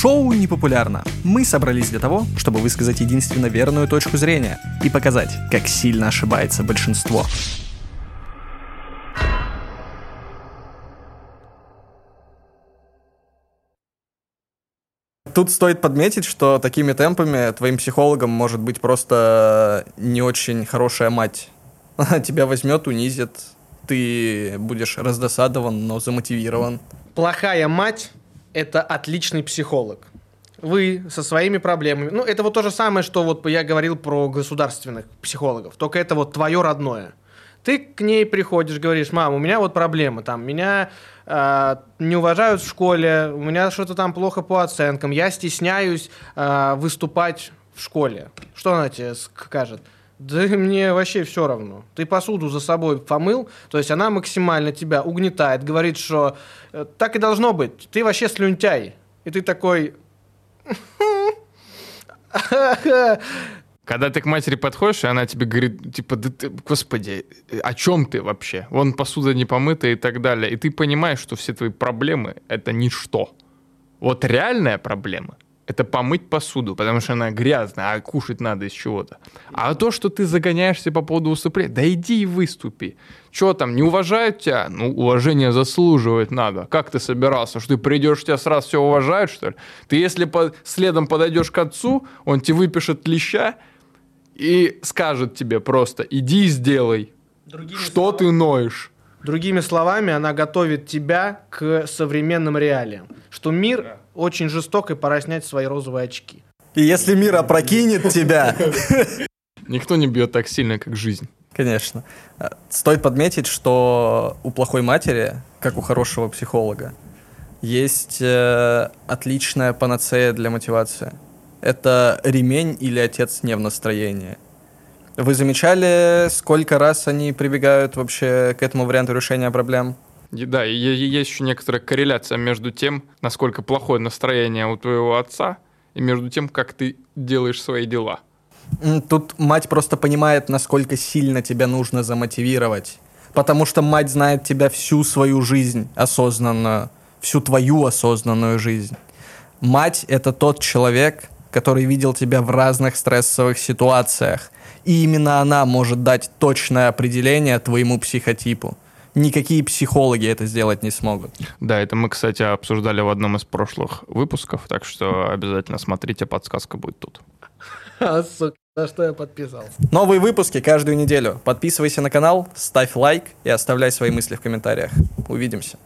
Шоу непопулярно. Мы собрались для того, чтобы высказать единственно верную точку зрения и показать, как сильно ошибается большинство. Тут стоит подметить, что такими темпами твоим психологом может быть просто не очень хорошая мать. Она тебя возьмет, унизит, ты будешь раздосадован, но замотивирован. Плохая мать – это отличный психолог. Вы со своими проблемами. Ну, это вот то же самое, что вот я говорил про государственных психологов. Только это вот твое родное. Ты к ней приходишь, говоришь, мам, у меня вот проблема, там, меня э, не уважают в школе, у меня что-то там плохо по оценкам, я стесняюсь э, выступать в школе. Что она тебе скажет? Да мне вообще все равно. Ты посуду за собой помыл, то есть она максимально тебя угнетает, говорит, что э, так и должно быть, ты вообще слюнтяй. И ты такой... Когда ты к матери подходишь, и она тебе говорит, типа, да ты, господи, о чем ты вообще? Вон посуда не помыта и так далее. И ты понимаешь, что все твои проблемы — это ничто. Вот реальная проблема — это помыть посуду, потому что она грязная, а кушать надо из чего-то. А то, что ты загоняешься по поводу выступления, да иди и выступи. Что там, не уважают тебя? Ну, уважение заслуживать надо. Как ты собирался? Что ты придешь, тебя сразу все уважают, что ли? Ты если по следом подойдешь к отцу, он тебе выпишет леща, и скажет тебе просто, иди и сделай. Другими что словами, ты ноешь? Другими словами, она готовит тебя к современным реалиям. Что мир да. очень жесток и пора снять свои розовые очки. И если мир опрокинет тебя... Никто не бьет так сильно, как жизнь. Конечно. Стоит подметить, что у плохой матери, как у хорошего психолога, есть э, отличная панацея для мотивации это ремень или отец не в настроении. Вы замечали, сколько раз они прибегают вообще к этому варианту решения проблем? Да, и есть еще некоторая корреляция между тем, насколько плохое настроение у твоего отца, и между тем, как ты делаешь свои дела. Тут мать просто понимает, насколько сильно тебя нужно замотивировать. Потому что мать знает тебя всю свою жизнь осознанную, всю твою осознанную жизнь. Мать — это тот человек, который видел тебя в разных стрессовых ситуациях. И именно она может дать точное определение твоему психотипу. Никакие психологи это сделать не смогут. Да, это мы, кстати, обсуждали в одном из прошлых выпусков, так что обязательно смотрите, подсказка будет тут. А, сука, на что я подписался? Новые выпуски каждую неделю. Подписывайся на канал, ставь лайк и оставляй свои мысли в комментариях. Увидимся.